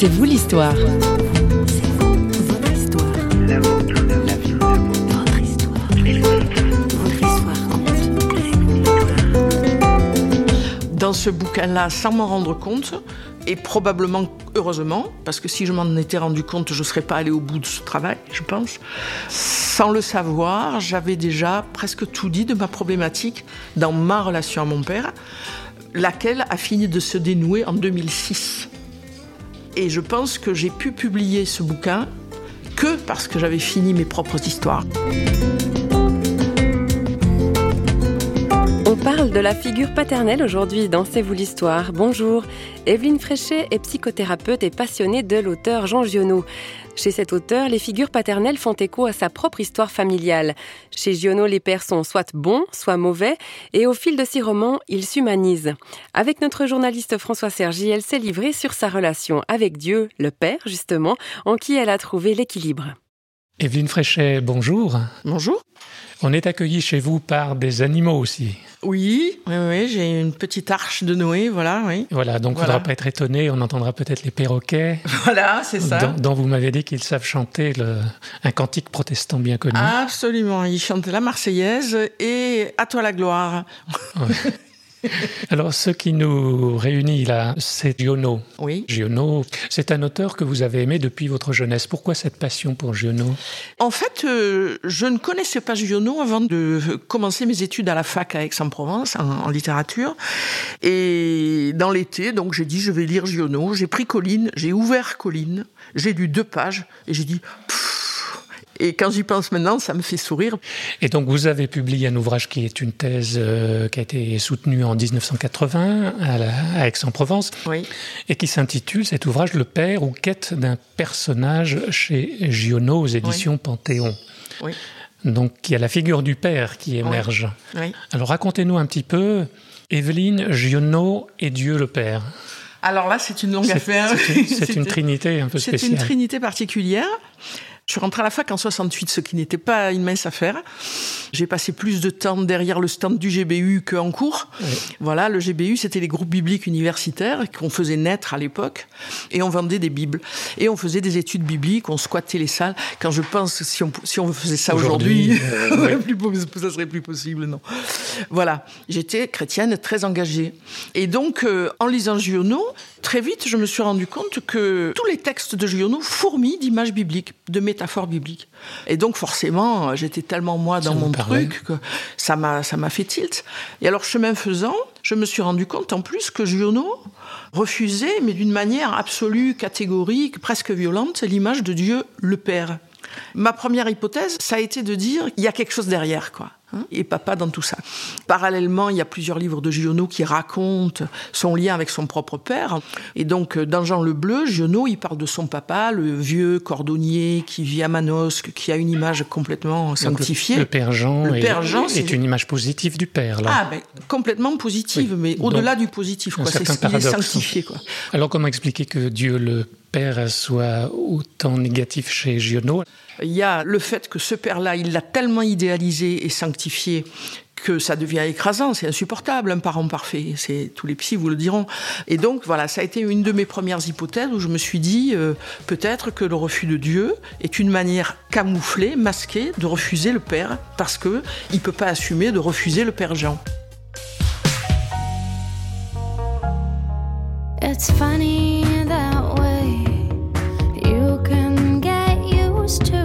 C'est vous l'histoire. Dans ce bouquin-là, sans m'en rendre compte, et probablement heureusement, parce que si je m'en étais rendu compte, je ne serais pas allé au bout de ce travail, je pense. Sans le savoir, j'avais déjà presque tout dit de ma problématique dans ma relation à mon père, laquelle a fini de se dénouer en 2006. Et je pense que j'ai pu publier ce bouquin que parce que j'avais fini mes propres histoires. On parle de la figure paternelle aujourd'hui dans C'est vous l'histoire. Bonjour, Evelyne Fréchet est psychothérapeute et passionnée de l'auteur Jean Giono. Chez cet auteur, les figures paternelles font écho à sa propre histoire familiale. Chez Giono, les pères sont soit bons, soit mauvais, et au fil de ses romans, ils s'humanisent. Avec notre journaliste François Sergi, elle s'est livrée sur sa relation avec Dieu, le Père justement, en qui elle a trouvé l'équilibre. Evelyne Fréchet, bonjour. Bonjour. On est accueilli chez vous par des animaux aussi. Oui, oui, oui j'ai une petite arche de Noé, voilà, oui. Voilà, donc on ne faudra pas être étonné, on entendra peut-être les perroquets. Voilà, c'est ça. Dont, vous m'avez dit qu'ils savent chanter un cantique protestant bien connu. Absolument, ils chantent la Marseillaise et À toi la gloire. Alors, ce qui nous réunit là, c'est Giono. Oui. Giono, c'est un auteur que vous avez aimé depuis votre jeunesse. Pourquoi cette passion pour Giono? En fait, euh, je ne connaissais pas Giono avant de commencer mes études à la fac à Aix-en-Provence, en, littérature. Et dans l'été, donc j'ai dit, je vais lire Giono. J'ai pris Colline, j'ai ouvert Colline, j'ai lu deux pages et j'ai dit... Et quand j'y pense maintenant, ça me fait sourire. Et donc, vous avez publié un ouvrage qui est une thèse euh, qui a été soutenue en 1980 à, Aix-en-Provence. Oui. Et qui s'intitule, cet ouvrage, Le père ou quête d'un personnage chez Giono aux éditions Panthéon. Oui. Donc, il y a la figure du père qui émerge. Oui. Alors, racontez-nous un petit peu, Evelyne, Giono et Dieu le Père. Alors là, c'est une longue affaire. C'est une, une, trinité un peu spéciale. C'est une trinité particulière. Je suis rentrée à la fac en 68, ce qui n'était pas une mince affaire. J'ai passé plus de temps derrière le stand du GBU qu'en cours. Voilà, le GBU, c'était les groupes bibliques universitaires qu'on faisait naître à l'époque. Et on vendait des bibles. Et on faisait des études bibliques, on squattait les salles. Quand je pense, si on, si on faisait ça aujourd'hui, euh, ça serait plus possible, non. Voilà, j'étais chrétienne très engagée. Et donc, euh, en lisant Giono, très vite, je me suis rendu compte que tous les textes de Giono fourmillent d'images bibliques, de métaphores bibliques. Et donc, forcément, j'étais tellement moi dans mon truc que ça m'a, ça m'a fait tilt. Et alors, chemin faisant, je me suis rendu compte en plus que Giono refusait, mais d'une manière absolue, catégorique, presque violente, l'image de Dieu le Père. Ma première hypothèse, ça a été de dire il y a quelque chose derrière, quoi. Hein, et papa dans tout ça. Parallèlement, il y a plusieurs livres de Giono qui racontent son lien avec son propre père. Et donc, euh, dans Jean le Bleu, Giono, il parle de son papa, le vieux cordonnier qui vit à Manosque, qui a une image complètement sanctifiée. le, père Jean, le père Jean est, une image positive du père, là. Ah, ben, complètement positive, mais au-delà du positif, quoi. C'est ce qui est sanctifié, quoi. Alors, comment expliquer que Dieu le père soit autant négatif chez Giono Il y a le fait que ce père-là, il l'a tellement idéalisé et sanctifié que ça devient écrasant, c'est insupportable, un parent parfait. C'est tous les psys vous le diront. Et donc voilà, ça a été une de mes premières hypothèses où je me suis dit euh, peut-être que le refus de Dieu est une manière camouflée, masquée de refuser le père parce que il peut pas assumer de refuser le père Jean. It's funny close to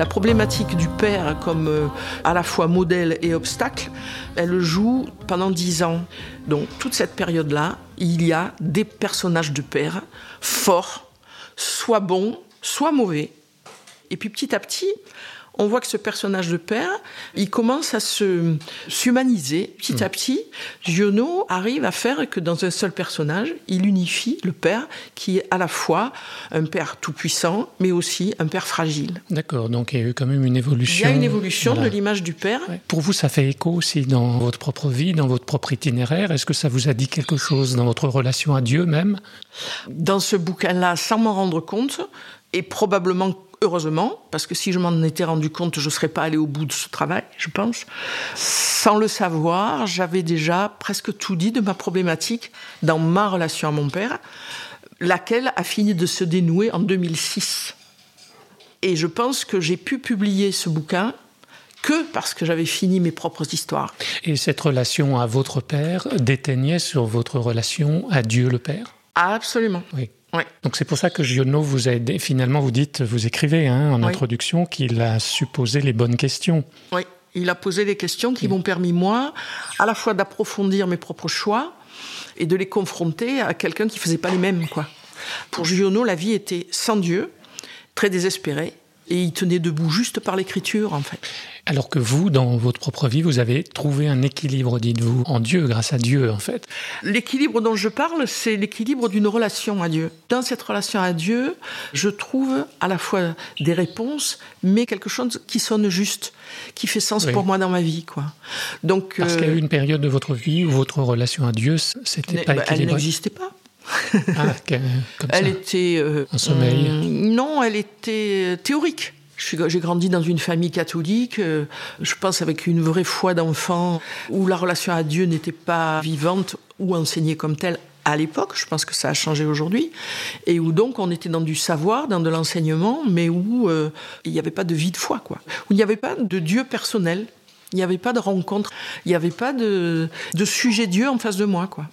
La problématique du père comme euh, à la fois modèle et obstacle, elle joue pendant dix ans. Donc toute cette période-là, il y a des personnages de père forts, soit bons, soit mauvais. Et puis petit à petit, on voit que ce personnage de père, il commence à se s'humaniser petit à hmm. petit. Giono arrive à faire que dans un seul personnage, il unifie le père qui est à la fois un père tout puissant, mais aussi un père fragile. D'accord, donc il y a eu quand même une évolution. Il y a une évolution de l'image du père. Pour vous, ça fait écho aussi dans votre propre vie, dans votre propre itinéraire. Est-ce que ça vous a dit quelque chose dans votre relation à Dieu même? Dans ce bouquin-là, sans m'en rendre compte, et probablement heureusement, parce que si je m'en étais rendu compte, je ne serais pas allé au bout de ce travail, je pense. Sans le savoir, j'avais déjà presque tout dit de ma problématique dans ma relation à mon père, laquelle a fini de se dénouer en 2006. Et je pense que j'ai pu publier ce bouquin que parce que j'avais fini mes propres histoires. Et cette relation à votre père déteignait sur votre relation à Dieu le Père? Absolument. Oui. Donc c'est pour ça que Giono vous a aidé. Finalement, vous dites, vous écrivez hein, en introduction qu'il a supposé les bonnes questions. Oui, il a posé les questions qui m'ont permis, moi, à la fois d'approfondir mes propres choix et de les confronter à quelqu'un qui faisait pas les mêmes. Quoi. Pour Giono, la vie était sans Dieu, très désespérée, et il tenait debout juste par l'écriture, en fait. Alors que vous, dans votre propre vie, vous avez trouvé un équilibre, dites-vous, en Dieu, grâce à Dieu, en fait. L'équilibre dont je parle, c'est l'équilibre d'une relation à Dieu. Dans cette relation à Dieu, je trouve à la fois des réponses, mais quelque chose qui sonne juste, qui fait sens pour moi dans ma vie, quoi. Donc, Parce qu'il y a eu une période de votre vie où votre relation à Dieu, c'était pas bah, Elle n'existait pas. Ah, elle était. Euh, un sommeil Non, elle était théorique. J'ai grandi dans une famille catholique, euh, je pense avec une vraie foi d'enfant, où la relation à Dieu n'était pas vivante ou enseignée comme telle à l'époque, je pense que ça a changé aujourd'hui, et où donc on était dans du savoir, dans de l'enseignement, mais où euh, il n'y avait pas de vie de foi, quoi. Où il n'y avait pas de Dieu personnel, il n'y avait pas de rencontre, il n'y avait pas de, de sujet Dieu en face de moi, quoi.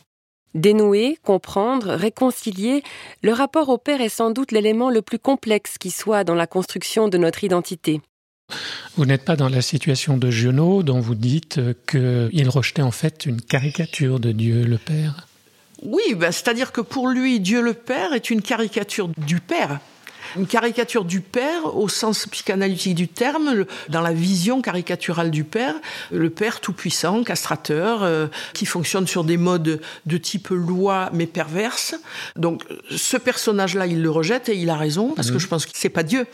Dénouer, comprendre, réconcilier, le rapport au Père est sans doute l'élément le plus complexe qui soit dans la construction de notre identité. Vous n'êtes pas dans la situation de Giono dont vous dites qu'il rejetait en fait une caricature de Dieu le Père. Oui, ben, c'est-à-dire que pour lui, Dieu le Père est une caricature du Père une caricature du père au sens psychanalytique du terme, dans la vision caricaturale du père, le père tout-puissant, castrateur, euh, qui fonctionne sur des modes de type loi mais perverse. Donc ce personnage-là, il le rejette et il a raison parce que mhm. je pense que c'est pas Dieu,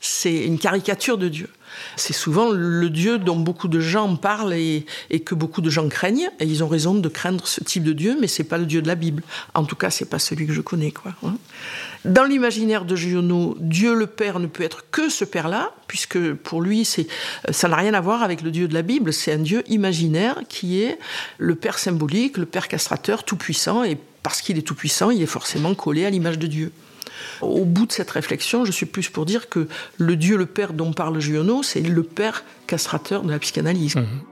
c'est une caricature de Dieu. C'est souvent le Dieu dont beaucoup de gens parlent et, que beaucoup de gens craignent. Et ils ont raison de craindre ce type de Dieu, mais c'est pas le Dieu de la Bible. En tout cas, c'est pas celui que je connais, quoi. Hein. Dans l'imaginaire de Giono, Dieu le Père ne peut être que ce Père-là, puisque pour lui, c'est, ça n'a rien à voir avec le Dieu de la Bible. C'est un Dieu imaginaire qui est le Père symbolique, le Père castrateur, tout puissant. Et parce qu'il est tout puissant, il est forcément collé à l'image de Dieu. Au bout de cette réflexion, je suis plus pour dire que le Dieu, le Père dont parle Giono, c'est le Père castrateur de la psychanalyse. Mhm.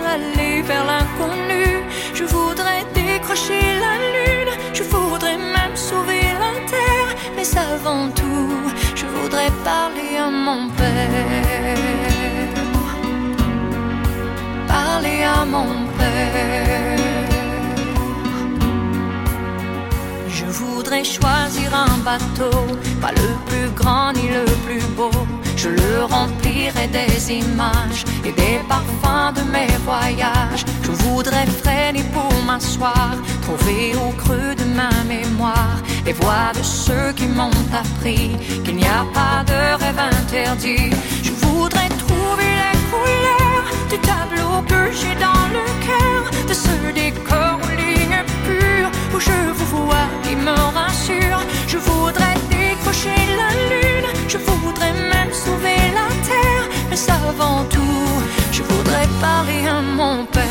aller vers l'inconnu. Je voudrais décrocher la lune, je voudrais même sauver la terre, mais avant tout, je voudrais parler à mon père. Parler à mon père. Voudrais choisir un bateau, pas le plus grand ni le plus beau je le remplirai des images et des parfums de mes voyages. Je voudrais freiner pour m'asseoir, trouver au creux de ma mémoire les voix de ceux qui m'ont appris qu'il n'y a pas de rêve interdit. Je voudrais trouver les couleurs du tableau que j'ai dans le cœur, de ce décor où je vous vois qui me rassure. Je voudrais décrocher la lune, je voudrais même sauver la terre. Mais avant tout, je voudrais parler à mon père.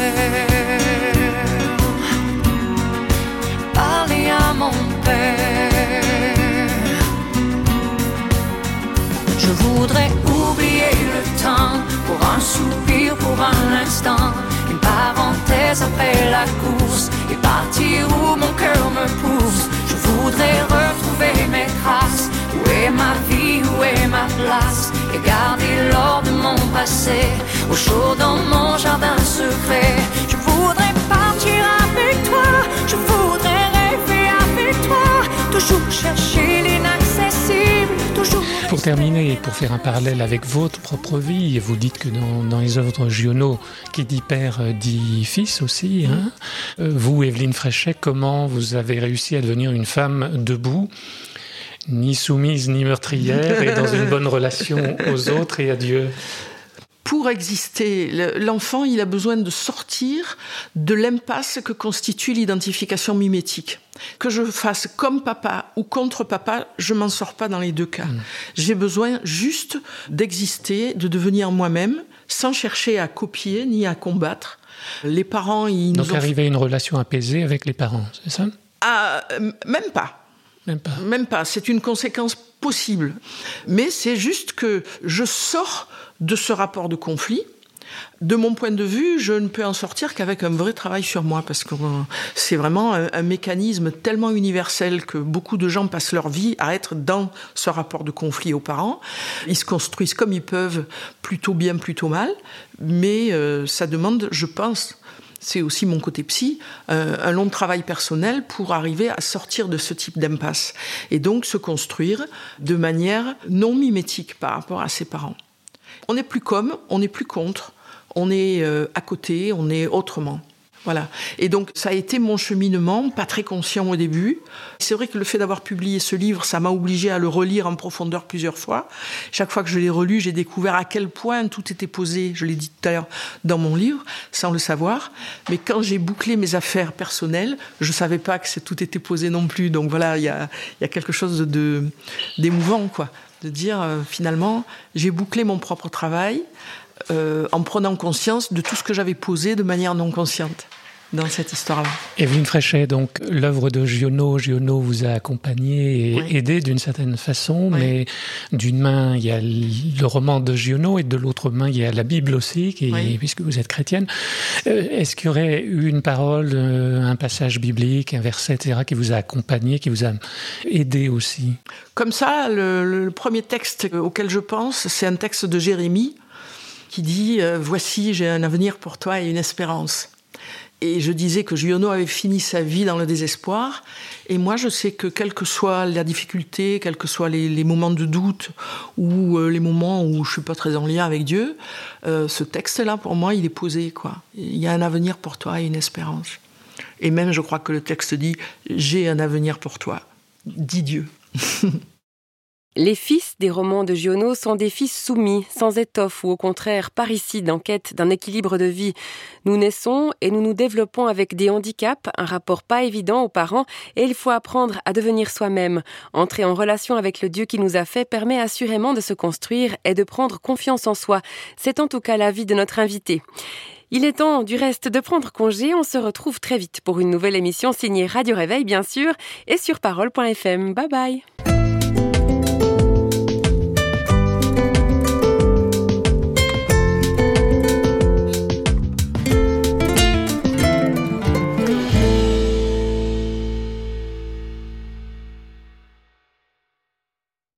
Parler à mon père. Je voudrais oublier le temps pour un soupir, pour un instant. Une parenthèse après la course et partir où je voudrais retrouver mes traces. Où est ma vie, où est ma place? Et garder l'or de mon passé. Au chaud dans mon jardin Pour terminer et pour faire un parallèle avec votre propre vie, vous dites que dans, les œuvres Giono, qui dit père euh, dit fils aussi, hein, euh, vous, Evelyne Fréchet, comment vous avez réussi à devenir une femme debout ni soumise ni meurtrière et dans une bonne relation aux autres et à Dieu? Pour exister, l'enfant, il a besoin de sortir de l'impasse que constitue l'identification mimétique. Que je fasse comme papa ou contre papa, je m'en sors pas dans les deux cas. Mm. J'ai besoin juste d'exister, de devenir moi-même, sans chercher à copier ni à combattre. Les parents, ils Donc arriver à une relation apaisée avec les parents, c'est ça? Ah, Même pas. Même pas. Même pas. C'est une conséquence possible. Mais c'est juste que je sors de ce rapport de conflit. De mon point de vue, je ne peux en sortir qu'avec un vrai travail sur moi, parce que euh, c'est vraiment un, mécanisme tellement universel que beaucoup de gens passent leur vie à être dans ce rapport de conflit aux parents. Ils se construisent comme ils peuvent, plutôt bien, plutôt mal, mais euh, ça demande, je pense, c'est aussi mon côté psy, euh, un long travail personnel pour arriver à sortir de ce type d'impasse et donc se construire de manière non mimétique par rapport à ses parents. On n'est plus comme, on n'est plus contre, on est euh, à côté, on est autrement. Voilà. Et donc, ça a été mon cheminement, pas très conscient au début. C'est vrai que le fait d'avoir publié ce livre, ça m'a obligé à le relire en profondeur plusieurs fois. Chaque fois que je l'ai relu, j'ai découvert à quel point tout était posé, je l'ai dit tout à l'heure, dans mon livre, sans le savoir. Mais quand j'ai bouclé mes affaires personnelles, je savais pas que tout était posé non plus. Donc voilà, il y a, quelque chose de, d'émouvant, quoi. De dire, euh, finalement, j'ai bouclé mon propre travail. Euh, en prenant conscience de tout ce que j'avais posé de manière non consciente dans cette histoire-là. Evelyne Fréchet, donc l'œuvre de Giono, Giono vous a accompagné et aidé d'une certaine façon, mais d'une main il y a le roman de Giono et de l'autre main il y a la Bible aussi, qui, puisque vous êtes chrétienne. Euh, est-ce qu'il y aurait eu une parole, euh, un passage biblique, un verset, etc., qui vous a accompagné, qui vous a aidé aussi? Comme ça, le premier texte auquel je pense, c'est un texte de Jérémie qui dit euh, Voici, j'ai un avenir pour toi et une espérance. Et je disais que Giono avait fini sa vie dans le désespoir. Et moi, je sais que quelle que soit la difficulté, quels que soient les, moments de doute ou euh, les moments où je suis pas très en lien avec Dieu, euh, ce texte-là, pour moi, il est posé. Il y a un avenir pour toi et une espérance. Et même, je crois que le texte dit J'ai un avenir pour toi. Dit Dieu. Les fils des romans de Giono sont des fils soumis, sans étoffe ou au contraire parricides en quête d'un équilibre de vie. Nous naissons et nous nous développons avec des handicaps, un rapport pas évident aux parents et il faut apprendre à devenir soi-même. Entrer en relation avec le Dieu qui nous a fait permet assurément de se construire et de prendre confiance en soi. C'est en tout cas l'avis de notre invité. Il est temps du reste de prendre congé. On se retrouve très vite pour une nouvelle émission signée Radio Réveil, bien sûr, et sur parole.fm. Bye bye.